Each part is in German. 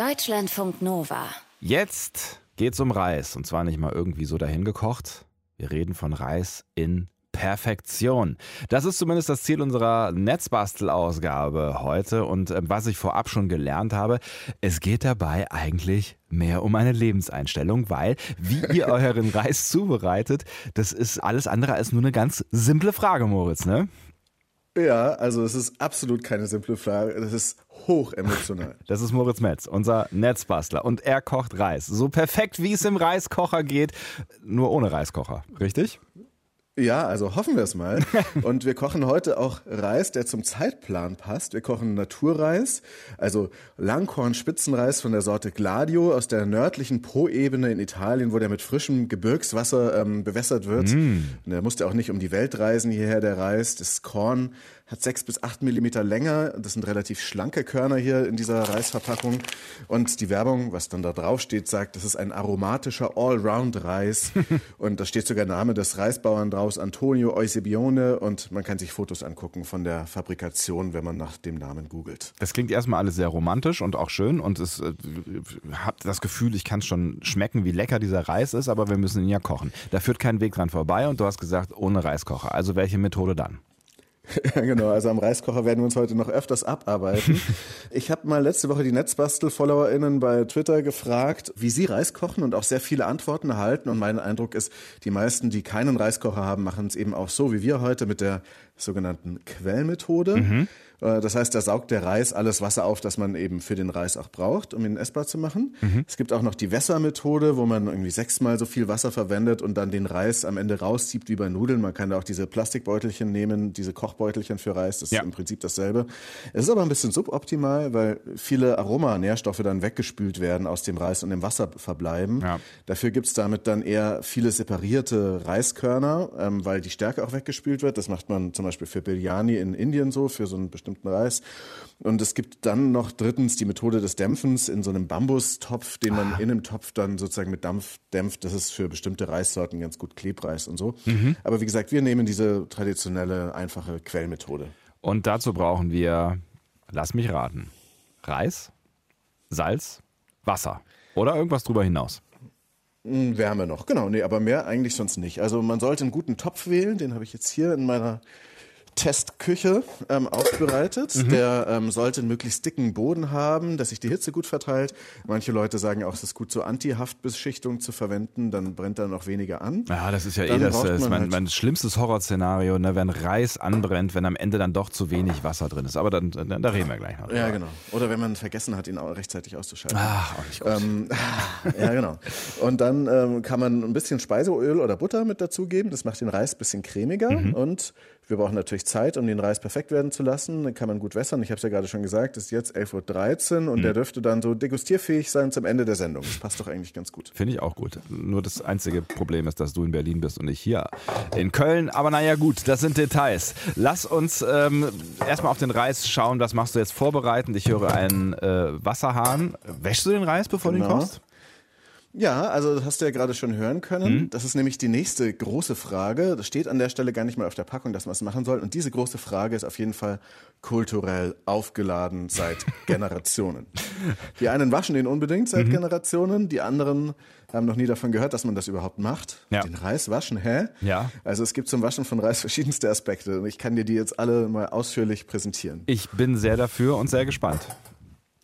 Deutschlandfunk Nova. Jetzt geht's um Reis. Und zwar nicht mal irgendwie so dahin gekocht. Wir reden von Reis in Perfektion. Das ist zumindest das Ziel unserer Netzbastelausgabe heute. Und äh, was ich vorab schon gelernt habe, es geht dabei eigentlich mehr um eine Lebenseinstellung, weil wie ihr euren Reis zubereitet, das ist alles andere als nur eine ganz simple Frage, Moritz, ne? Ja, also es ist absolut keine simple Frage. Das ist hoch emotional. Das ist Moritz Metz, unser Netzbastler. Und er kocht Reis. So perfekt, wie es im Reiskocher geht, nur ohne Reiskocher. Richtig? Ja, also hoffen wir es mal. Und wir kochen heute auch Reis, der zum Zeitplan passt. Wir kochen Naturreis, also Langkorn-Spitzenreis von der Sorte Gladio aus der nördlichen Po-Ebene in Italien, wo der mit frischem Gebirgswasser ähm, bewässert wird. Mm. Der musste auch nicht um die Welt reisen hierher, der Reis. Das Korn hat sechs bis acht Millimeter länger. Das sind relativ schlanke Körner hier in dieser Reisverpackung. Und die Werbung, was dann da drauf steht, sagt, das ist ein aromatischer Allround-Reis. und da steht sogar der Name des Reisbauern draus, Antonio Eusebione. Und man kann sich Fotos angucken von der Fabrikation, wenn man nach dem Namen googelt. Das klingt erstmal alles sehr romantisch und auch schön. Und es äh, habt das Gefühl, ich kann schon schmecken, wie lecker dieser Reis ist, aber wir müssen ihn ja kochen. Da führt kein Weg dran vorbei. Und du hast gesagt, ohne Reiskocher. Also welche Methode dann? Ja, genau. Also am Reiskocher werden wir uns heute noch öfters abarbeiten. Ich habe mal letzte Woche die Netzbastel-FollowerInnen bei Twitter gefragt, wie sie Reis kochen und auch sehr viele Antworten erhalten. Und mein Eindruck ist, die meisten, die keinen Reiskocher haben, machen es eben auch so wie wir heute mit der sogenannten Quellmethode. Mhm. Äh, das heißt, da saugt der Reis alles Wasser auf, das man eben für den Reis auch braucht, um ihn essbar zu machen. Mhm. Es gibt auch noch die Wässermethode, wo man irgendwie sechsmal so viel Wasser verwendet und dann den Reis am Ende rauszieht wie bei Nudeln. Man kann da auch diese Plastikbeutelchen nehmen, diese Kochbeutelchen für Reis. Das ja. ist im Prinzip dasselbe. Es ist aber ein bisschen suboptimal, weil viele Aromanährstoffe dann weggespült werden aus dem Reis und im Wasser verbleiben. Ja. Dafür gibt's damit dann eher viele separierte Reiskörner, ähm, weil die Stärke auch weggespült wird. Das macht man zum Beispiel für Biryani in Indien so, für so einen bestimmten bestimmten Reis. Und es gibt dann noch drittens die Methode des Dämpfens in so einem Bambustopf, den man ah. in einem Topf dann sozusagen mit Dampf dämpft. Das ist für bestimmte Reissorten ganz gut Klebreis und so. Mhm. Aber wie gesagt, wir nehmen diese traditionelle, einfache Quellmethode. Und dazu brauchen wir, lass mich raten, Reis, Salz, Wasser oder irgendwas drüber hinaus. Hm, Wärme noch, genau. Nee, aber mehr eigentlich sonst nicht. Also man sollte einen guten Topf wählen, den habe ich jetzt hier in meiner Testküche ähm, aufbereitet. Mhm. Der ähm, sollte einen möglichst dicken Boden haben, dass sich die Hitze gut verteilt. Manche Leute sagen auch, es ist gut, so Anti-Haftbeschichtung zu verwenden, dann brennt er noch weniger an. Ja, das ist ja eh dann eh das, das mein, halt mein schlimmstes Horrorszenario, ne, wenn Reis anbrennt, wenn am Ende dann doch zu wenig Wasser drin ist. Aber dann, dann da reden wir gleich noch. Ja, genau. Oder wenn man vergessen hat, ihn auch rechtzeitig auszuschalten. Ach, auch nicht gut. Ähm, ja, genau. Und dann ähm, kann man ein bisschen Speiseöl oder Butter mit dazugeben. Das macht den Reis ein bisschen cremiger mhm. und wir brauchen natürlich Zeit, um den Reis perfekt werden zu lassen. Dann kann man gut wässern. Ich habe es ja gerade schon gesagt, es ist jetzt 11.13 Uhr und mhm. der dürfte dann so degustierfähig sein zum Ende der Sendung. Das passt doch eigentlich ganz gut. Finde ich auch gut. Nur das einzige Problem ist, dass du in Berlin bist und ich hier in Köln. Aber naja, gut, das sind Details. Lass uns ähm, erstmal auf den Reis schauen. Was machst du jetzt vorbereitend? Ich höre einen äh, Wasserhahn. Wäschst du den Reis, bevor genau. du ihn genau. kochst? Ja, also das hast du ja gerade schon hören können. Mhm. Das ist nämlich die nächste große Frage. Das steht an der Stelle gar nicht mal auf der Packung, dass man es machen soll. Und diese große Frage ist auf jeden Fall kulturell aufgeladen seit Generationen. Die einen waschen den unbedingt seit mhm. Generationen, die anderen haben noch nie davon gehört, dass man das überhaupt macht. Ja. Den Reis waschen, hä? Ja. Also es gibt zum Waschen von Reis verschiedenste Aspekte und ich kann dir die jetzt alle mal ausführlich präsentieren. Ich bin sehr dafür und sehr gespannt.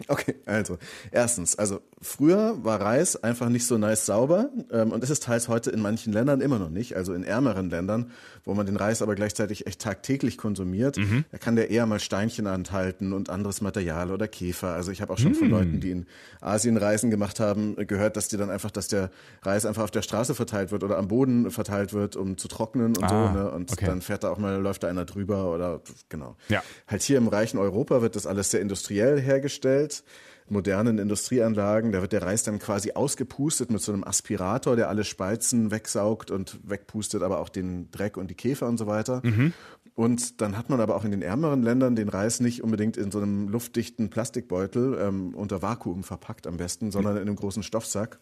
Okay, also erstens, also früher war Reis einfach nicht so nice sauber ähm, und ist es teils heute in manchen Ländern immer noch nicht, also in ärmeren Ländern, wo man den Reis aber gleichzeitig echt tagtäglich konsumiert, mhm. da kann der eher mal Steinchen enthalten und anderes Material oder Käfer. Also ich habe auch schon mhm. von Leuten, die in Asien Reisen gemacht haben, gehört, dass die dann einfach, dass der Reis einfach auf der Straße verteilt wird oder am Boden verteilt wird, um zu trocknen und ah, so. Ne? Und okay. dann fährt da auch mal, läuft da einer drüber oder genau. Ja. Halt hier im reichen Europa wird das alles sehr industriell hergestellt modernen Industrieanlagen. Da wird der Reis dann quasi ausgepustet mit so einem Aspirator, der alle Speizen wegsaugt und wegpustet, aber auch den Dreck und die Käfer und so weiter. Mhm. Und dann hat man aber auch in den ärmeren Ländern den Reis nicht unbedingt in so einem luftdichten Plastikbeutel ähm, unter Vakuum verpackt am besten, sondern in einem großen Stoffsack.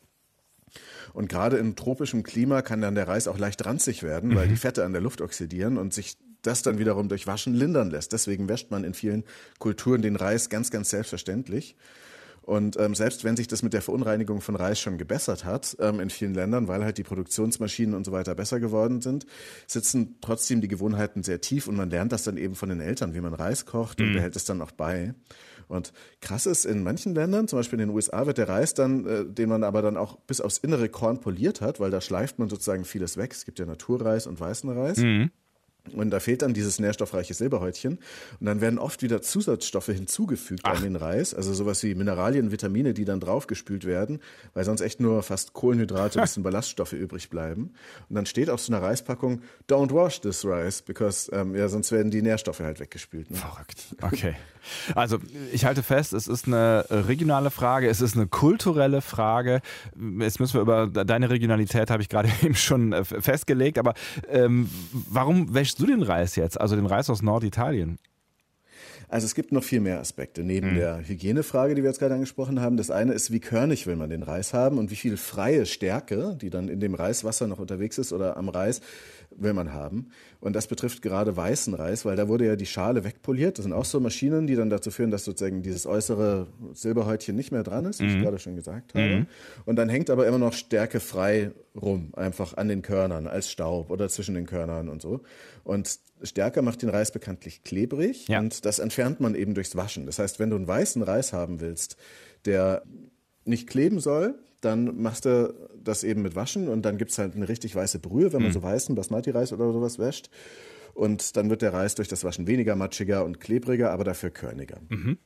Und gerade im tropischen Klima kann dann der Reis auch leicht ranzig werden, mhm. weil die Fette an der Luft oxidieren und sich das dann wiederum durch Waschen lindern lässt. Deswegen wäscht man in vielen Kulturen den Reis ganz, ganz selbstverständlich. Und ähm, selbst wenn sich das mit der Verunreinigung von Reis schon gebessert hat ähm, in vielen Ländern, weil halt die Produktionsmaschinen und so weiter besser geworden sind, sitzen trotzdem die Gewohnheiten sehr tief und man lernt das dann eben von den Eltern, wie man Reis kocht und mhm. behält es dann auch bei. Und krass ist, in manchen Ländern, zum Beispiel in den USA, wird der Reis dann, äh, den man aber dann auch bis aufs innere Korn poliert hat, weil da schleift man sozusagen vieles weg. Es gibt ja Naturreis und weißen Reis. Mhm. Und da fehlt dann dieses nährstoffreiche Silberhäutchen. Und dann werden oft wieder Zusatzstoffe hinzugefügt Ach. an den Reis. Also sowas wie Mineralien, Vitamine, die dann draufgespült werden, weil sonst echt nur fast Kohlenhydrate, ein bisschen Ballaststoffe übrig bleiben. Und dann steht auf so einer Reispackung, don't wash this rice, because, ähm, ja, sonst werden die Nährstoffe halt weggespült. Ne? Verrückt. Okay. Also ich halte fest, es ist eine regionale Frage, es ist eine kulturelle Frage. Jetzt müssen wir über deine Regionalität, habe ich gerade eben schon äh, festgelegt, aber ähm, warum wäschst mischst du den Reis jetzt, also den Reis aus Norditalien? Also es gibt noch viel mehr Aspekte neben mhm. der Hygienefrage, die wir jetzt gerade angesprochen haben. Das eine ist, wie körnig will man den Reis haben und wie viel freie Stärke, die dann in dem Reiswasser noch unterwegs ist oder am Reis, will man haben. Und das betrifft gerade weißen Reis, weil da wurde ja die Schale wegpoliert. Das sind auch so Maschinen, die dann dazu führen, dass sozusagen dieses äußere Silberhäutchen nicht mehr dran ist, wie mhm. ich gerade schon gesagt habe. Mhm. Und dann hängt aber immer noch Stärke frei rum, einfach an den Körnern, als Staub oder zwischen den Körnern und so. Und Stärke macht den Reis bekanntlich klebrig ja. und das entfernt man eben durchs Waschen. Das heißt, wenn du einen weißen Reis haben willst, der nicht kleben soll, dann machst du das eben mit Waschen und dann gibt es halt eine richtig weiße Brühe, wenn man mhm. so weißen Basmati-Reis oder sowas wäscht. Und dann wird der Reis durch das Waschen weniger matschiger und klebriger, aber dafür körniger. Mhm.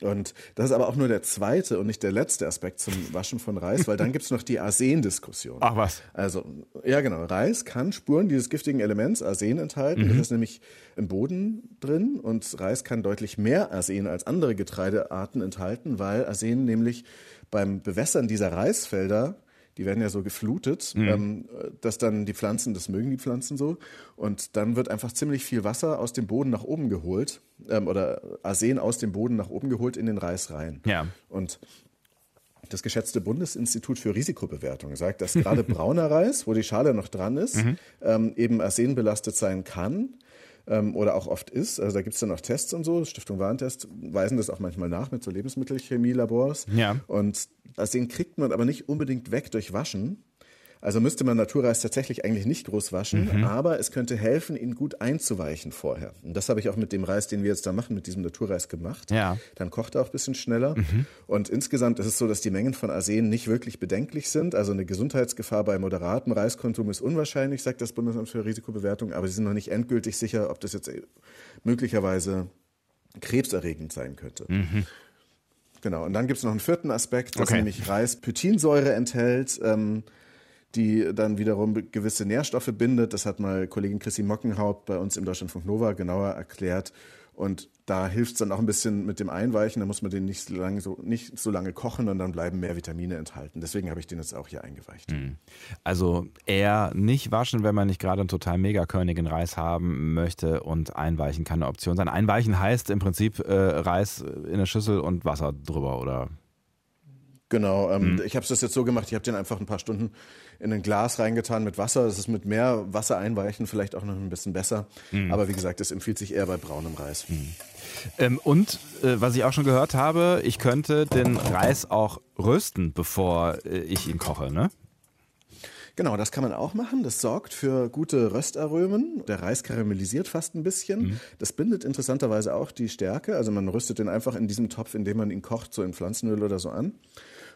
Und das ist aber auch nur der zweite und nicht der letzte Aspekt zum Waschen von Reis, weil dann gibt es noch die Arsen-Diskussion. Ach was. Also, ja genau, Reis kann Spuren dieses giftigen Elements Arsen enthalten. Mhm. Das ist nämlich im Boden drin und Reis kann deutlich mehr Arsen als andere Getreidearten enthalten, weil Arsen nämlich beim Bewässern dieser Reisfelder die werden ja so geflutet, mhm. ähm, dass dann die Pflanzen, das mögen die Pflanzen so, und dann wird einfach ziemlich viel Wasser aus dem Boden nach oben geholt ähm, oder Arsen aus dem Boden nach oben geholt in den Reis rein. Ja. Und das geschätzte Bundesinstitut für Risikobewertung sagt, dass gerade brauner Reis, wo die Schale noch dran ist, mhm. ähm, eben arsenbelastet sein kann ähm, oder auch oft ist. Also da gibt es dann auch Tests und so. Stiftung Warentest weisen das auch manchmal nach mit so Lebensmittelchemielabors. Ja. Und aus denen kriegt man aber nicht unbedingt weg durch Waschen. Also müsste man Naturreis tatsächlich eigentlich nicht groß waschen, mhm. aber es könnte helfen, ihn gut einzuweichen vorher. Und das habe ich auch mit dem Reis, den wir jetzt da machen, mit diesem Naturreis gemacht. Ja. Dann kocht er auch ein bisschen schneller. Mhm. Und insgesamt ist es so, dass die Mengen von Arsen nicht wirklich bedenklich sind. Also eine Gesundheitsgefahr bei moderatem Reiskonsum ist unwahrscheinlich, sagt das Bundesamt für Risikobewertung, aber sie sind noch nicht endgültig sicher, ob das jetzt möglicherweise krebserregend sein könnte. Mhm. Genau, und dann gibt es noch einen vierten Aspekt, dass okay. nämlich Reis Pythinsäure enthält. Ähm, die dann wiederum gewisse Nährstoffe bindet. Das hat mal Kollegin Chrissy Mockenhaupt bei uns im Deutschlandfunk Nova genauer erklärt. Und da hilft es dann auch ein bisschen mit dem Einweichen. Da muss man den nicht so lange, so, nicht so lange kochen und dann bleiben mehr Vitamine enthalten. Deswegen habe ich den jetzt auch hier eingeweicht. Hm. Also eher nicht waschen, wenn man nicht gerade einen total mega körnigen Reis haben möchte und einweichen kann eine Option sein. Einweichen heißt im Prinzip äh, Reis in eine Schüssel und Wasser drüber, oder? Genau, ähm, mhm. ich habe es jetzt so gemacht, ich habe den einfach ein paar Stunden in ein Glas reingetan mit Wasser. Das ist mit mehr Wasser einweichen vielleicht auch noch ein bisschen besser. Mhm. Aber wie gesagt, es empfiehlt sich eher bei braunem Reis. Mhm. Ähm, und äh, was ich auch schon gehört habe, ich könnte den Reis auch rösten, bevor äh, ich ihn koche, ne? Genau, das kann man auch machen. Das sorgt für gute Röstaromen. Der Reis karamellisiert fast ein bisschen. Mhm. Das bindet interessanterweise auch die Stärke. Also man rüstet den einfach in diesem Topf, in dem man ihn kocht, so in Pflanzenöl oder so an.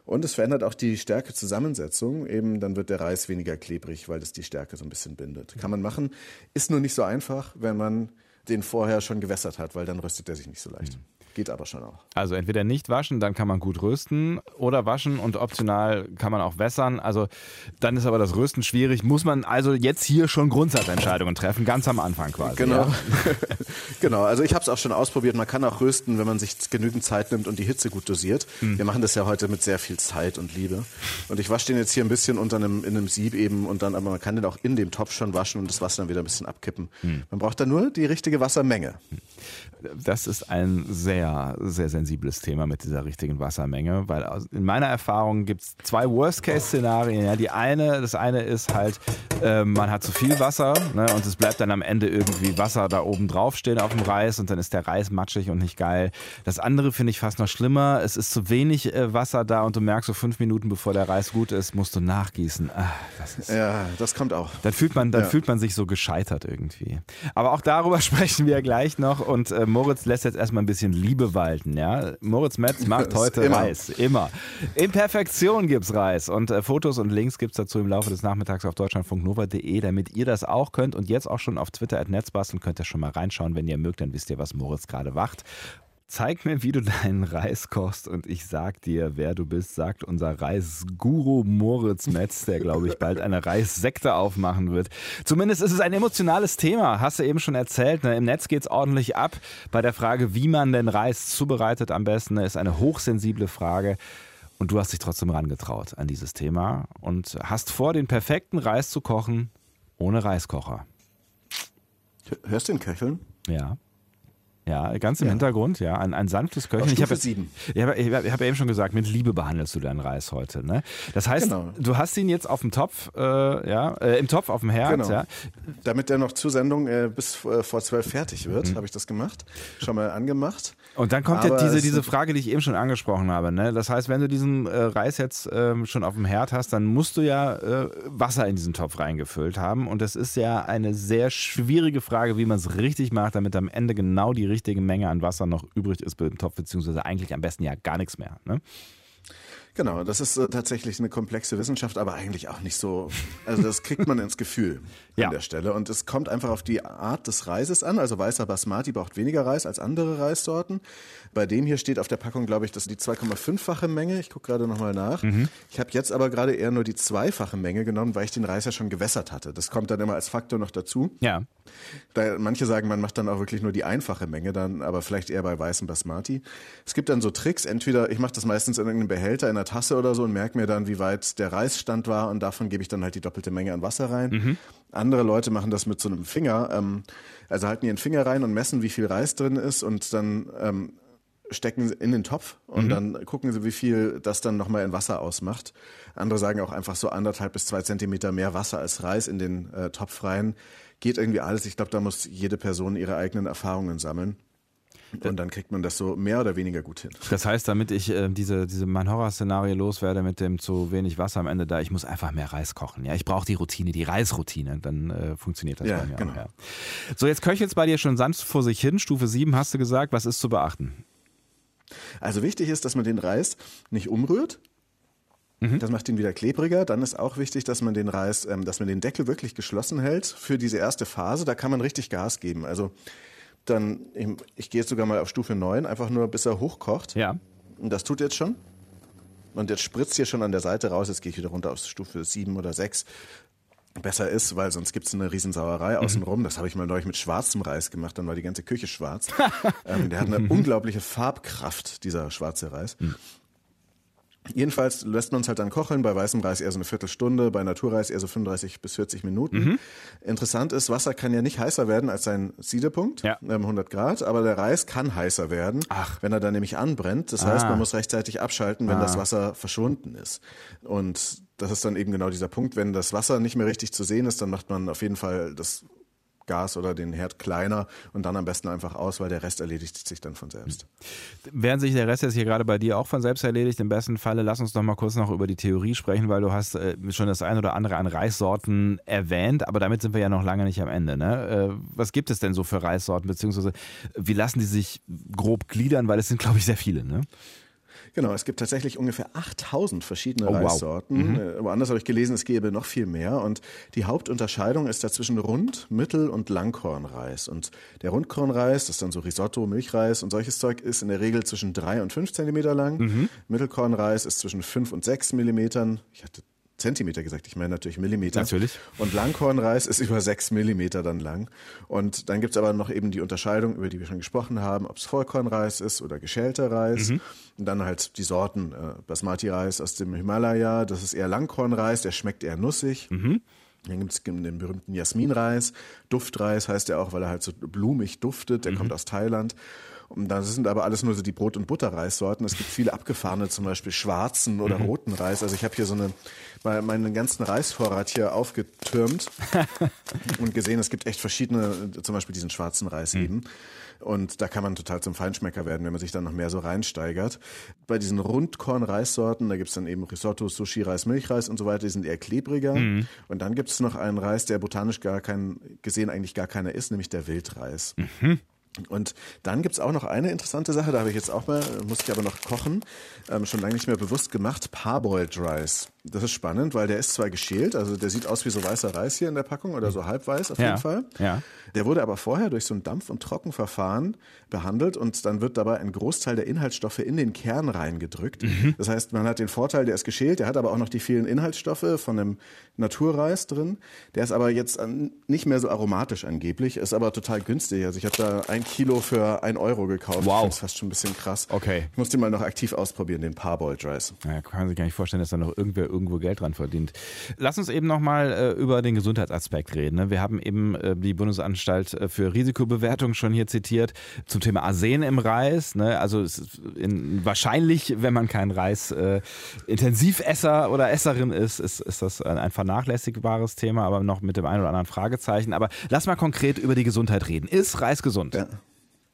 Und es verändert auch die Stärkezusammensetzung. Eben dann wird der Reis weniger klebrig, weil das die Stärke so ein bisschen bindet. Kann man machen. Ist nur nicht so einfach, wenn man den vorher schon gewässert hat, weil dann röstet er sich nicht so leicht. Mhm. Geht aber schon auch. Also entweder nicht waschen, dann kann man gut rösten oder waschen und optional kann man auch wässern. Also dann ist aber das Rösten schwierig. Muss man also jetzt hier schon Grundsatzentscheidungen treffen, ganz am Anfang quasi. Genau. Ja. genau. Also ich habe es auch schon ausprobiert. Man kann auch rösten, wenn man sich genügend Zeit nimmt und die Hitze gut dosiert. Mhm. Wir machen das ja heute mit sehr viel Zeit und Liebe. Und ich wasche den jetzt hier ein bisschen unter einem, in einem Sieb eben und dann, aber man kann den auch in dem Topf schon waschen und das Wasser dann wieder ein bisschen abkippen. Mhm. Man braucht dann nur die richtige Wassermenge. Das ist ein sehr, sehr sensibles Thema mit dieser richtigen Wassermenge, weil in meiner Erfahrung gibt es zwei Worst-Case-Szenarien. Ja, die eine, das eine ist halt, äh, man hat zu viel Wasser ne, und es bleibt dann am Ende irgendwie Wasser da oben drauf stehen auf dem Reis und dann ist der Reis matschig und nicht geil. Das andere finde ich fast noch schlimmer. Es ist zu wenig äh, Wasser da und du merkst so fünf Minuten bevor der Reis gut ist, musst du nachgießen. Ach, das ist, ja, das kommt auch. Dann fühlt man, dann ja. fühlt man sich so gescheitert irgendwie. Aber auch darüber sprechen wir gleich noch und äh, Moritz lässt jetzt erstmal ein bisschen Liebe walten. Ja? Moritz Metz macht heute immer. Reis. Immer. In Perfektion gibt es Reis. Und äh, Fotos und Links gibt es dazu im Laufe des Nachmittags auf deutschlandfunknova.de, damit ihr das auch könnt. Und jetzt auch schon auf Twitter at Netzbasteln könnt ihr schon mal reinschauen. Wenn ihr mögt, dann wisst ihr, was Moritz gerade wacht. Zeig mir, wie du deinen Reis kochst und ich sag dir, wer du bist, sagt unser Reisguru Moritz Metz, der, glaube ich, bald eine Reissekte aufmachen wird. Zumindest ist es ein emotionales Thema, hast du eben schon erzählt. Ne? Im Netz geht es ordentlich ab. Bei der Frage, wie man den Reis zubereitet am besten, ne? ist eine hochsensible Frage. Und du hast dich trotzdem rangetraut an dieses Thema und hast vor, den perfekten Reis zu kochen, ohne Reiskocher. Hörst du den Köcheln? Ja. Ja, ganz im ja. Hintergrund, ja, ein, ein sanftes Köcheln. Ich habe. Ich habe hab, hab eben schon gesagt, mit Liebe behandelst du deinen Reis heute. Ne? Das heißt, genau. du hast ihn jetzt auf dem Topf, äh, ja, äh, im Topf auf dem Herd. Genau. Ja. Damit der noch zur Sendung äh, bis äh, vor zwölf fertig wird, mhm. habe ich das gemacht. Schon mal angemacht. Und dann kommt Aber ja diese, diese Frage, die ich eben schon angesprochen habe. Ne? Das heißt, wenn du diesen äh, Reis jetzt ähm, schon auf dem Herd hast, dann musst du ja äh, Wasser in diesen Topf reingefüllt haben. Und das ist ja eine sehr schwierige Frage, wie man es richtig macht, damit am Ende genau die richtige richtige Menge an Wasser noch übrig ist im Topf, beziehungsweise eigentlich am besten ja gar nichts mehr. Ne? Genau, das ist äh, tatsächlich eine komplexe Wissenschaft, aber eigentlich auch nicht so. Also das kriegt man ins Gefühl ja. an der Stelle. Und es kommt einfach auf die Art des Reises an. Also weißer Basmati braucht weniger Reis als andere Reissorten. Bei dem hier steht auf der Packung, glaube ich, das ist die 2,5-fache Menge. Ich gucke gerade nochmal nach. Mhm. Ich habe jetzt aber gerade eher nur die zweifache Menge genommen, weil ich den Reis ja schon gewässert hatte. Das kommt dann immer als Faktor noch dazu. Ja. Da, manche sagen, man macht dann auch wirklich nur die einfache Menge, dann aber vielleicht eher bei weißem Basmati. Es gibt dann so Tricks. Entweder ich mache das meistens in irgendeinem Behälter in einer Tasse oder so und merke mir dann, wie weit der Reisstand war und davon gebe ich dann halt die doppelte Menge an Wasser rein. Mhm. Andere Leute machen das mit so einem Finger, ähm, also halten ihren Finger rein und messen, wie viel Reis drin ist und dann ähm, stecken sie in den Topf und mhm. dann gucken sie, wie viel das dann nochmal in Wasser ausmacht. Andere sagen auch einfach so anderthalb bis zwei Zentimeter mehr Wasser als Reis in den äh, Topf rein. Geht irgendwie alles. Ich glaube, da muss jede Person ihre eigenen Erfahrungen sammeln. Und dann kriegt man das so mehr oder weniger gut hin. Das heißt, damit ich äh, diese, diese mein Horrorszenario loswerde mit dem zu wenig Wasser am Ende da, ich muss einfach mehr Reis kochen. Ja, ich brauche die Routine, die Reisroutine, dann äh, funktioniert das ja, bei mir genau. auch. Ja. So, jetzt köchelt es bei dir schon sanft vor sich hin. Stufe 7 hast du gesagt. Was ist zu beachten? Also wichtig ist, dass man den Reis nicht umrührt. Mhm. Das macht ihn wieder klebriger. Dann ist auch wichtig, dass man den Reis, ähm, dass man den Deckel wirklich geschlossen hält für diese erste Phase. Da kann man richtig Gas geben. Also dann, ich, ich gehe jetzt sogar mal auf Stufe 9, einfach nur bis er hochkocht. Ja. Und das tut jetzt schon. Und jetzt spritzt hier schon an der Seite raus. Jetzt gehe ich wieder runter auf Stufe 7 oder 6 besser ist, weil sonst gibt es eine Riesensauerei mhm. außenrum. Das habe ich mal neulich mit schwarzem Reis gemacht, dann war die ganze Küche schwarz. ähm, der hat eine unglaubliche Farbkraft, dieser schwarze Reis. Mhm. Jedenfalls lässt man uns halt dann kochen, bei weißem Reis eher so eine Viertelstunde, bei Naturreis eher so 35 bis 40 Minuten. Mhm. Interessant ist, Wasser kann ja nicht heißer werden als sein Siedepunkt, ja. 100 ähm, Grad, aber der Reis kann heißer werden, Ach. wenn er dann nämlich anbrennt. Das ah. heißt, man muss rechtzeitig abschalten, wenn ah. das Wasser verschwunden ist. Und das ist dann eben genau dieser Punkt, wenn das Wasser nicht mehr richtig zu sehen ist, dann macht man auf jeden Fall das Gas oder den Herd kleiner und dann am besten einfach aus, weil der Rest erledigt sich dann von selbst. Während sich der Rest jetzt hier gerade bei dir auch von selbst erledigt, im besten Falle, lass uns doch mal kurz noch über die Theorie sprechen, weil du hast äh, schon das ein oder andere an Reissorten erwähnt, aber damit sind wir ja noch lange nicht am Ende. Ne? Äh, was gibt es denn so für Reissorten, beziehungsweise wie lassen die sich grob gliedern, weil es sind, glaube ich, sehr viele. Ne? Genau, es gibt tatsächlich ungefähr 8000 verschiedene oh, Reissorten. Wow. Mhm. Woanders habe ich gelesen, es gäbe noch viel mehr. Und die Hauptunterscheidung ist dazwischen Rund-, Mittel- und Langkornreis. Und der Rundkornreis, das ist dann so Risotto, Milchreis und solches Zeug, ist in der Regel zwischen drei und fünf Zentimeter lang. Mhm. Mittelkornreis ist zwischen fünf und sechs Millimetern. Ich hatte Zentimeter gesagt, ich meine natürlich Millimeter. Natürlich. Und Langkornreis ist über sechs Millimeter dann lang. Und dann gibt's aber noch eben die Unterscheidung, über die wir schon gesprochen haben, ob es Vollkornreis ist oder geschälter Reis. Mhm. Und dann halt die Sorten, äh, Basmati-Reis aus dem Himalaya, das ist eher Langkornreis, der schmeckt eher nussig. Mhm. Dann gibt es den berühmten Jasminreis. Duftreis heißt er auch, weil er halt so blumig duftet. Der mhm. kommt aus Thailand. Und das sind aber alles nur so die Brot- und Butterreissorten. Es gibt viele abgefahrene, zum Beispiel schwarzen oder mhm. roten Reis. Also ich habe hier so eine, meinen ganzen Reisvorrat hier aufgetürmt und gesehen, es gibt echt verschiedene, zum Beispiel diesen schwarzen Reis mhm. eben. Und da kann man total zum Feinschmecker werden, wenn man sich dann noch mehr so reinsteigert. Bei diesen Rundkorn-Reissorten, da gibt's dann eben Risotto, Sushi, Reis, Milchreis und so weiter, die sind eher klebriger. Mhm. Und dann gibt's noch einen Reis, der botanisch gar kein, gesehen eigentlich gar keiner ist, nämlich der Wildreis. Mhm. Und dann gibt's auch noch eine interessante Sache, da habe ich jetzt auch mal, muss ich aber noch kochen, ähm, schon lange nicht mehr bewusst gemacht, Parboiled Rice. Das ist spannend, weil der ist zwar geschält, also der sieht aus wie so weißer Reis hier in der Packung oder so halbweiß auf ja, jeden Fall. Ja. Der wurde aber vorher durch so ein Dampf- und Trockenverfahren behandelt und dann wird dabei ein Großteil der Inhaltsstoffe in den Kern reingedrückt. Mhm. Das heißt, man hat den Vorteil, der ist geschält, der hat aber auch noch die vielen Inhaltsstoffe von einem Naturreis drin. Der ist aber jetzt nicht mehr so aromatisch angeblich, ist aber total günstig. Also ich habe da ein Kilo für ein Euro gekauft. Wow. Das ist fast schon ein bisschen krass. Okay. Ich muss den mal noch aktiv ausprobieren, den Parboiled Rice. Ja, kann man sich gar nicht vorstellen, dass da noch irgendwer irgendwo Geld dran verdient. Lass uns eben nochmal äh, über den Gesundheitsaspekt reden. Ne? Wir haben eben äh, die Bundesanstalt äh, für Risikobewertung schon hier zitiert zum Thema Arsen im Reis. Ne? Also in, wahrscheinlich, wenn man kein Reis äh, Intensivesser oder Esserin ist, ist, ist das ein vernachlässigbares Thema, aber noch mit dem einen oder anderen Fragezeichen. Aber lass mal konkret über die Gesundheit reden. Ist Reis gesund? Ja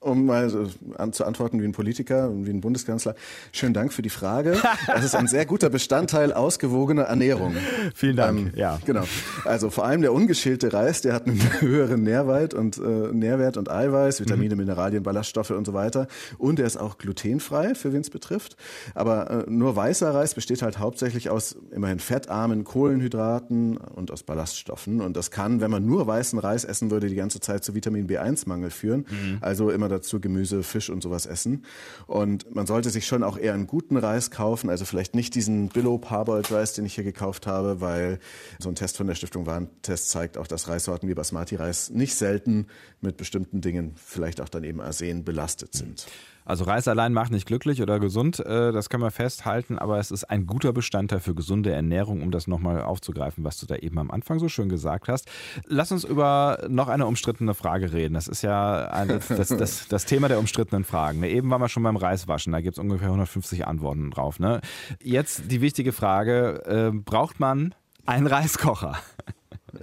um mal so an, zu antworten wie ein Politiker und wie ein Bundeskanzler. Schönen Dank für die Frage. Das ist ein sehr guter Bestandteil ausgewogener Ernährung. Vielen Dank. Ähm, ja. Genau. Also vor allem der ungeschälte Reis, der hat einen höheren Nährwert und äh, Nährwert und Eiweiß, Vitamine, mhm. Mineralien, Ballaststoffe und so weiter. Und er ist auch glutenfrei, für wen es betrifft. Aber äh, nur weißer Reis besteht halt hauptsächlich aus immerhin fettarmen Kohlenhydraten und aus Ballaststoffen. Und das kann, wenn man nur weißen Reis essen würde, die ganze Zeit zu Vitamin B1-Mangel führen. Mhm. Also immer dazu Gemüse, Fisch und sowas essen. Und man sollte sich schon auch eher einen guten Reis kaufen, also vielleicht nicht diesen Billow Parboiled Rice, den ich hier gekauft habe, weil so ein Test von der Stiftung Warentest zeigt auch, dass Reissorten wie Basmati-Reis nicht selten mit bestimmten Dingen, vielleicht auch dann eben Arsen, belastet sind. Also Reis allein macht nicht glücklich oder gesund, äh, das können wir festhalten, aber es ist ein guter Bestandteil für gesunde Ernährung, um das nochmal aufzugreifen, was du da eben am Anfang so schön gesagt hast. Lass uns über noch eine umstrittene Frage reden. Das ist ja ein, das, das, das, Thema der umstrittenen Fragen. Ne, eben waren wir schon beim Reiswaschen, da gibt es ungefähr 150 Antworten drauf. Ne? Jetzt die wichtige Frage, äh, braucht man einen Reiskocher?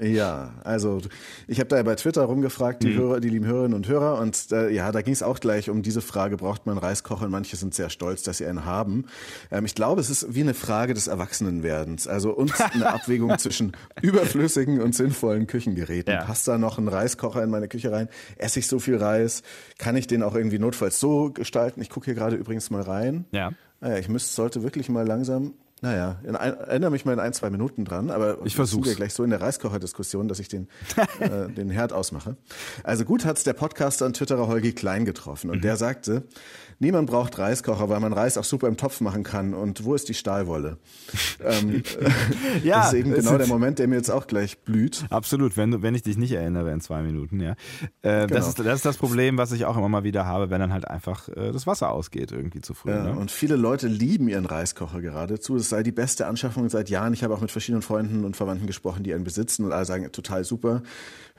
Ja, also ich habe da ja bei Twitter rumgefragt, die, mhm. Hörer, die lieben Hörerinnen und Hörer, und äh, ja, da ging es auch gleich um diese Frage, braucht man Reiskocher? Und manche sind sehr stolz, dass sie einen haben. Ähm, ich glaube, es ist wie eine Frage des Erwachsenenwerdens, also und eine Abwägung zwischen überflüssigen und sinnvollen Küchengeräten. Ja. Passt da noch ein Reiskocher in meine Küche rein? Esse ich so viel Reis? Kann ich den auch irgendwie notfalls so gestalten? Ich gucke hier gerade übrigens mal rein. Ja. Naja, ich müsste, sollte wirklich mal langsam naja, in ein, erinnere mich mal in ein, zwei Minuten dran, aber ich versuche ja gleich so in der Reiskocher-Diskussion, dass ich den, äh, den Herd ausmache. Also gut hat's der Podcaster und Twitterer Holgi Klein getroffen und mhm. der sagte, niemand braucht Reiskocher, weil man Reis auch super im Topf machen kann. Und wo ist die Stahlwolle? ähm, ja, das ist eben genau der Moment, der mir jetzt auch gleich blüht. Absolut, wenn, wenn ich dich nicht erinnere in zwei Minuten, ja. Äh, genau. das, ist, das ist das Problem, was ich auch immer mal wieder habe, wenn dann halt einfach äh, das Wasser ausgeht irgendwie zu früh. Ja, ne? Und viele Leute lieben ihren Reiskocher geradezu. Es sei die beste Anschaffung seit Jahren. Ich habe auch mit verschiedenen Freunden und Verwandten gesprochen, die einen besitzen und alle sagen, total super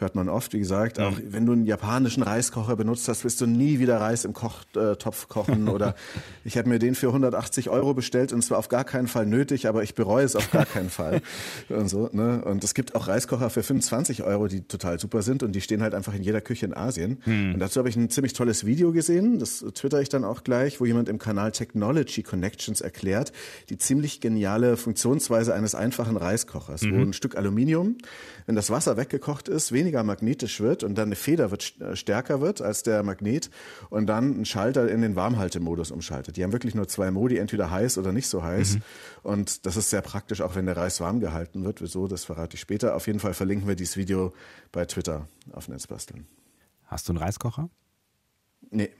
hört man oft, wie gesagt. Auch mhm. wenn du einen japanischen Reiskocher benutzt hast, wirst du nie wieder Reis im Kochtopf kochen. Oder ich habe mir den für 180 Euro bestellt und es war auf gar keinen Fall nötig, aber ich bereue es auf gar keinen Fall. Und so, ne? Und es gibt auch Reiskocher für 25 Euro, die total super sind und die stehen halt einfach in jeder Küche in Asien. Mhm. Und dazu habe ich ein ziemlich tolles Video gesehen, das twitter ich dann auch gleich, wo jemand im Kanal Technology Connections erklärt, die ziemlich geniale Funktionsweise eines einfachen Reiskochers, mhm. wo ein Stück Aluminium, wenn das Wasser weggekocht ist, weniger magnetisch wird und dann eine Feder wird äh, stärker wird als der Magnet und dann ein Schalter in den Warmhaltemodus umschaltet. Die haben wirklich nur zwei Modi, entweder heiß oder nicht so heiß. Mhm. Und das ist sehr praktisch, auch wenn der Reis warm gehalten wird. Wieso, das verrate ich später. Auf jeden Fall verlinken wir dieses Video bei Twitter auf Netzbasteln. Hast du einen Reiskocher? Nee.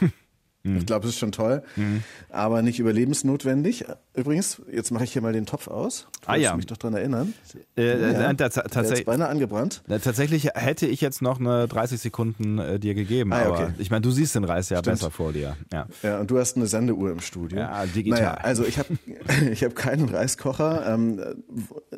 Mhm. Ich glaube, es ist schon toll, mhm. aber nicht überlebensnotwendig. Übrigens, jetzt mache ich hier mal den Topf aus. Du ah ja. mich doch daran erinnern. Äh, ja, äh, tatsächlich. beinahe angebrannt. Tatsächlich hätte ich jetzt noch eine 30 Sekunden äh, dir gegeben, ah, aber okay. ich meine, du siehst den Reis ja Stimmt. besser vor dir. Ja. ja, und du hast eine Sendeuhr im Studio. Ja, digital. Naja, also ich habe ich hab keinen Reiskocher. Ähm,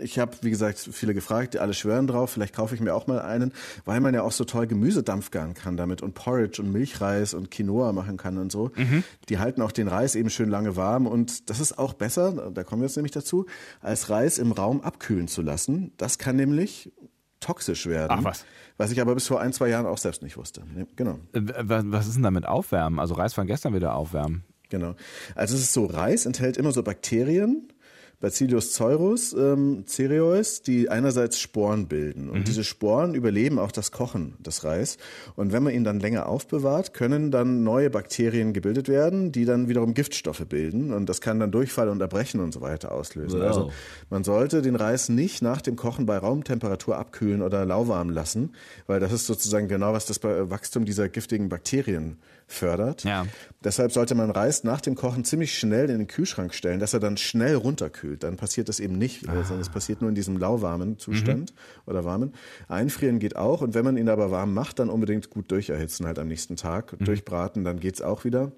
ich habe, wie gesagt, viele gefragt, alle schwören drauf, vielleicht kaufe ich mir auch mal einen, weil man ja auch so toll Gemüsedampf garen kann damit und Porridge und Milchreis und Quinoa machen kann und so. Mhm. Die halten auch den Reis eben schön lange warm und das ist auch besser, da kommen wir jetzt nämlich dazu, als Reis im Raum abkühlen zu lassen. Das kann nämlich toxisch werden. Ach was. Was ich aber bis vor ein, zwei Jahren auch selbst nicht wusste. Genau. Äh, was ist denn damit aufwärmen? Also Reis von gestern wieder aufwärmen? Genau. Also es ist so, Reis enthält immer so Bakterien, Bacillus cereus, ähm, cereus, die einerseits Sporen bilden. Und mhm. diese Sporen überleben auch das Kochen des Reis. Und wenn man ihn dann länger aufbewahrt, können dann neue Bakterien gebildet werden, die dann wiederum Giftstoffe bilden. Und das kann dann Durchfall und Erbrechen und so weiter auslösen. Wow. Also man sollte den Reis nicht nach dem Kochen bei Raumtemperatur abkühlen oder lauwarm lassen, weil das ist sozusagen genau, was das Wachstum dieser giftigen Bakterien fördert. Ja. Deshalb sollte man Reis nach dem Kochen ziemlich schnell in den Kühlschrank stellen, dass er dann schnell runterkühlt. Dann passiert das eben nicht, ah. sondern es passiert nur in diesem lauwarmen Zustand mhm. oder warmen. Einfrieren geht auch und wenn man ihn aber warm macht, dann unbedingt gut durcherhitzen halt am nächsten Tag. Mhm. Durchbraten, dann geht's auch wieder.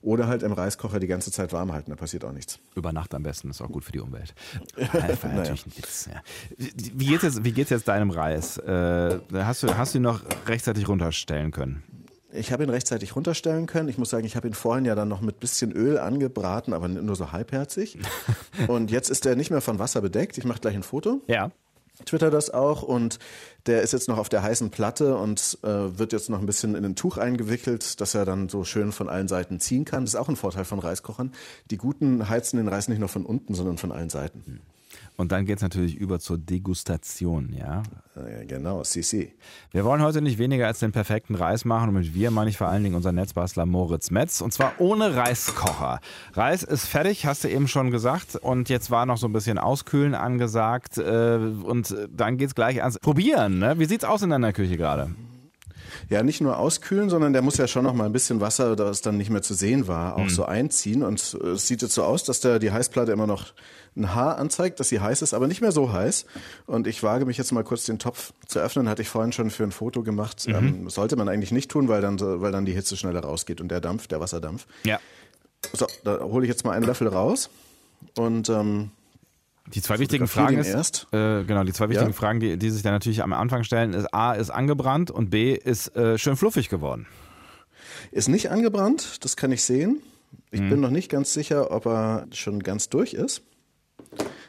Oder halt im Reiskocher die ganze Zeit warm halten, da passiert auch nichts. Über Nacht am besten, ist auch gut für die Umwelt. Einfach natürlich ein Witz. Ja. Wie geht's jetzt, wie geht's jetzt deinem Reis? Äh, hast, du, hast du ihn noch rechtzeitig runterstellen können? Ich habe ihn rechtzeitig runterstellen können. Ich muss sagen, ich habe ihn vorhin ja dann noch mit bisschen Öl angebraten, aber nur so halbherzig. und jetzt ist er nicht mehr von Wasser bedeckt. Ich mache gleich ein Foto. Ja. Twitter das auch und der ist jetzt noch auf der heißen Platte und äh, wird jetzt noch ein bisschen in ein Tuch eingewickelt, dass er dann so schön von allen Seiten ziehen kann. Das ist auch ein Vorteil von Reiskochern. Die guten heizen den Reis nicht nur von unten, sondern von allen Seiten. Und dann geht es natürlich über zur Degustation, ja? Genau, CC. Wir wollen heute nicht weniger als den perfekten Reis machen und mit wir meine ich vor allen Dingen unseren Netzbastler Moritz Metz und zwar ohne Reiskocher. Reis ist fertig, hast du eben schon gesagt und jetzt war noch so ein bisschen Auskühlen angesagt äh, und dann geht es gleich ans Probieren. Ne? Wie sieht's aus in deiner Küche gerade? Ja nicht nur auskühlen, sondern der muss ja schon noch mal ein bisschen Wasser, das dann nicht mehr zu sehen war, auch mhm. so einziehen. Und es sieht jetzt so aus, dass der die Heißplatte immer noch ein Haar anzeigt, dass sie heiß ist, aber nicht mehr so heiß. Und ich wage mich jetzt mal kurz den Topf zu öffnen, hatte ich vorhin schon für ein Foto gemacht. Mhm. Ähm, sollte man eigentlich nicht tun, weil dann, weil dann die Hitze schneller rausgeht und der Dampf, der Wasserdampf. Ja. So, da hole ich jetzt mal einen Löffel raus und ähm, die zwei wichtigen Fragen ist, erst. Äh, genau, die zwei wichtigen ja. Fragen, die, die sich dann natürlich am Anfang stellen, ist A, ist angebrannt und B, ist äh, schön fluffig geworden. Ist nicht angebrannt, das kann ich sehen. Ich hm. bin noch nicht ganz sicher, ob er schon ganz durch ist.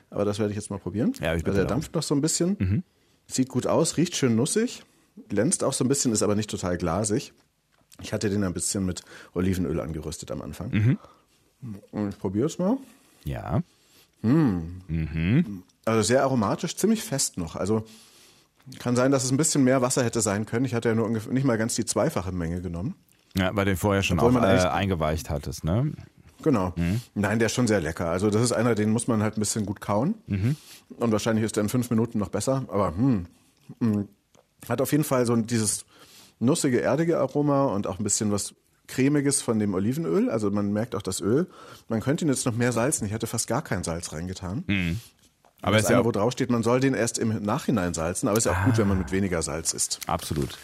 Aber das werde ich jetzt mal probieren. Ja, ich bin also der dampft noch so ein bisschen. Mhm. Sieht gut aus, riecht schön nussig, glänzt auch so ein bisschen, ist aber nicht total glasig. Ich hatte den ein bisschen mit Olivenöl angeröstet am Anfang. Mhm. Und ich probiere es mal. Ja. Mm. Mhm. Also sehr aromatisch, ziemlich fest noch. Also kann sein, dass es ein bisschen mehr Wasser hätte sein können. Ich hatte ja nur ungefähr, nicht mal ganz die zweifache Menge genommen. Ja, weil den vorher schon auch, äh, eingeweicht hattest, ne? Genau. Mhm. Nein, der ist schon sehr lecker. Also das ist einer, den muss man halt ein bisschen gut kauen. Mhm. Und wahrscheinlich ist der in fünf Minuten noch besser. Aber hm, hm, hat auf jeden Fall so dieses nussige, erdige Aroma und auch ein bisschen was cremiges von dem Olivenöl. Also man merkt auch das Öl. Man könnte ihn jetzt noch mehr salzen. Ich hätte fast gar kein Salz reingetan. Mhm. Aber das ist ja, wo drauf steht, man soll den erst im Nachhinein salzen, aber es ist ja auch ah. gut, wenn man mit weniger Salz isst. Absolut.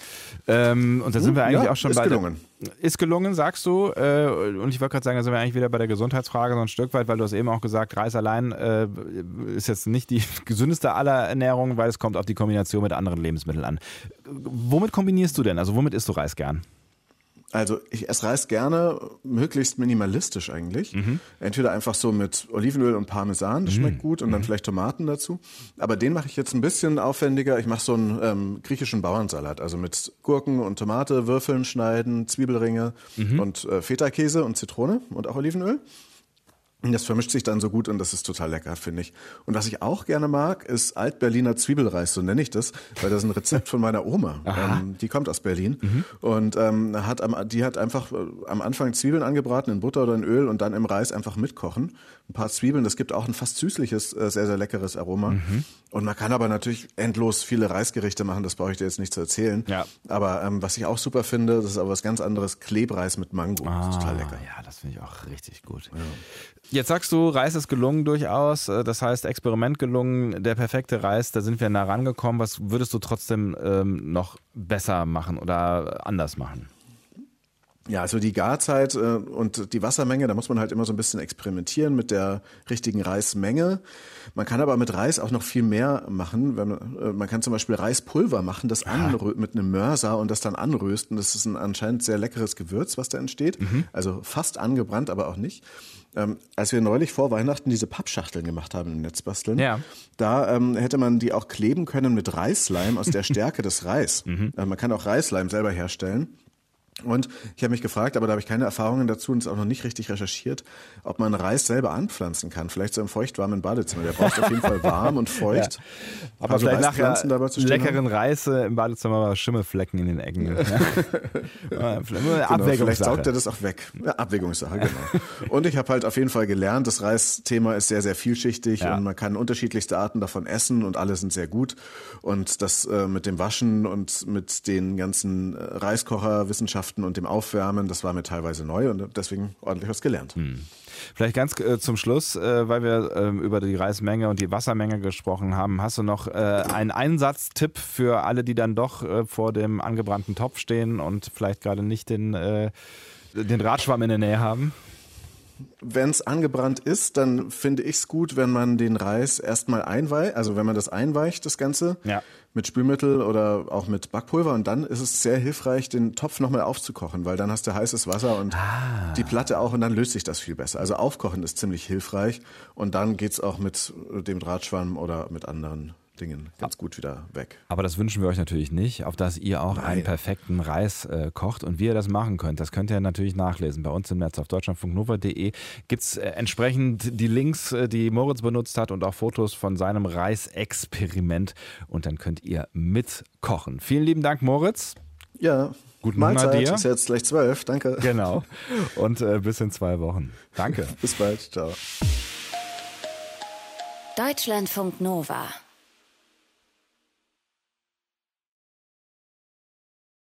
Ähm, und da sind wir hm, eigentlich ja, auch schon ist bei. Ist gelungen. ist gelungen, sagst du. Äh, und ich wollte gerade sagen, da sind wir eigentlich wieder bei der Gesundheitsfrage so ein Stück weit, weil du hast eben auch gesagt, Reis allein äh, ist jetzt nicht die gesündeste aller Ernährungen, weil es kommt auf die Kombination mit anderen Lebensmitteln an. Womit kombinierst du denn? Also womit isst du Reis gern? Also ich esse Reis gerne, möglichst minimalistisch eigentlich. Mhm. Entweder einfach so mit Olivenöl und Parmesan, das mhm. schmeckt gut, und dann mhm. vielleicht Tomaten dazu. Aber den mache ich jetzt ein bisschen aufwendiger. Ich mache so einen ähm, griechischen Bauernsalat, also mit Gurken und Tomate, Würfeln schneiden, Zwiebelringe mhm. und äh, Feta-Käse und Zitrone und auch Olivenöl. Das vermischt sich dann so gut und das ist total lecker, finde ich. Und was ich auch gerne mag, ist Altberliner Zwiebelreis, so nenne ich das, weil das ist ein Rezept von meiner Oma. Ähm, die kommt aus Berlin mhm. und ähm, hat am, die hat einfach äh, am Anfang Zwiebeln angebraten in Butter oder in Öl und dann im Reis einfach mitkochen. Ein paar Zwiebeln, das gibt auch ein fast süßliches, äh, sehr, sehr leckeres Aroma. Mhm. Und man kann aber natürlich endlos viele Reisgerichte machen, das brauche ich dir jetzt nicht zu erzählen. Ja. Aber ähm, was ich auch super finde, das ist aber was ganz anderes, Klebreis mit Mango. Ah, total lecker. Ja, das finde ich auch richtig gut. Ja. Jetzt sagst du, Reis ist gelungen durchaus. Äh, das heißt, Experiment gelungen, der perfekte Reis, da sind wir nah rangekommen. Was würdest du trotzdem ähm, noch besser machen oder anders machen? Ja, also die Garzeit äh, und die Wassermenge, da muss man halt immer so ein bisschen experimentieren mit der richtigen Reismenge. Man kann aber mit Reis auch noch viel mehr machen. Wenn, äh, man kann zum Beispiel Reispulver machen, das anrö mit einem Mörser und das dann anrösten. Das ist ein anscheinend sehr leckeres Gewürz, was da entsteht. Mhm. Also fast angebrannt, aber auch nicht. Ähm, als wir neulich vor Weihnachten diese Pappschachteln gemacht haben im Netzbasteln, ja. da ähm, hätte man die auch kleben können mit Reisleim aus der Stärke des Reis. Mhm. Äh, man kann auch Reisleim selber herstellen. Und ich habe mich gefragt, aber da habe ich keine Erfahrungen dazu und es auch noch nicht richtig recherchiert, ob man Reis selber anpflanzen kann. Vielleicht so im feuchtwarmen Badezimmer. Der braucht auf jeden Fall warm und feucht. Ja. Aber also vielleicht nachher leckeren Reis im Badezimmer, aber Schimmelflecken in den Ecken. ja. genau, vielleicht saugt er das auch weg. Ja, Abwägungssache, genau. und ich habe halt auf jeden Fall gelernt, das Reisthema ist sehr, sehr vielschichtig und man kann unterschiedlichste Arten davon essen und alle sind sehr gut. Und das äh, mit dem Waschen und mit den ganzen äh, Reiskocherwissenschaften Wissenschaften und dem Aufwärmen, das war mir teilweise neu und deswegen ordentlich was gelernt. Hm. Vielleicht ganz äh, zum Schluss, äh, weil wir äh, über die Reismenge und die Wassermenge gesprochen haben, hast du noch äh, einen Einsatztipp für alle, die dann doch äh, vor dem angebrannten Topf stehen und vielleicht gerade nicht den, äh, den Radschwamm in der Nähe haben? Wenn es angebrannt ist, dann finde ich es gut, wenn man den Reis erstmal einweicht, also wenn man das einweicht, das Ganze, ja. mit Spülmittel oder auch mit Backpulver und dann ist es sehr hilfreich, den Topf nochmal aufzukochen, weil dann hast du heißes Wasser und ah. die Platte auch und dann löst sich das viel besser. Also aufkochen ist ziemlich hilfreich und dann geht's auch mit dem Drahtschwamm oder mit anderen Dingen ganz gut wieder weg. Aber das wünschen wir euch natürlich nicht, auf dass ihr auch Nein. einen perfekten Reis äh, kocht. Und wie ihr das machen könnt, das könnt ihr natürlich nachlesen. Bei uns im Netz auf deutschlandfunknova.de gibt es äh, entsprechend die Links, äh, die Moritz benutzt hat und auch Fotos von seinem Reisexperiment. Und dann könnt ihr mitkochen. Vielen lieben Dank, Moritz. Ja. Guten Mahlzeit, dir. ist jetzt gleich zwölf, danke. Genau. Und äh, bis in zwei Wochen. Danke. bis bald, ciao. Deutschlandfunk Nova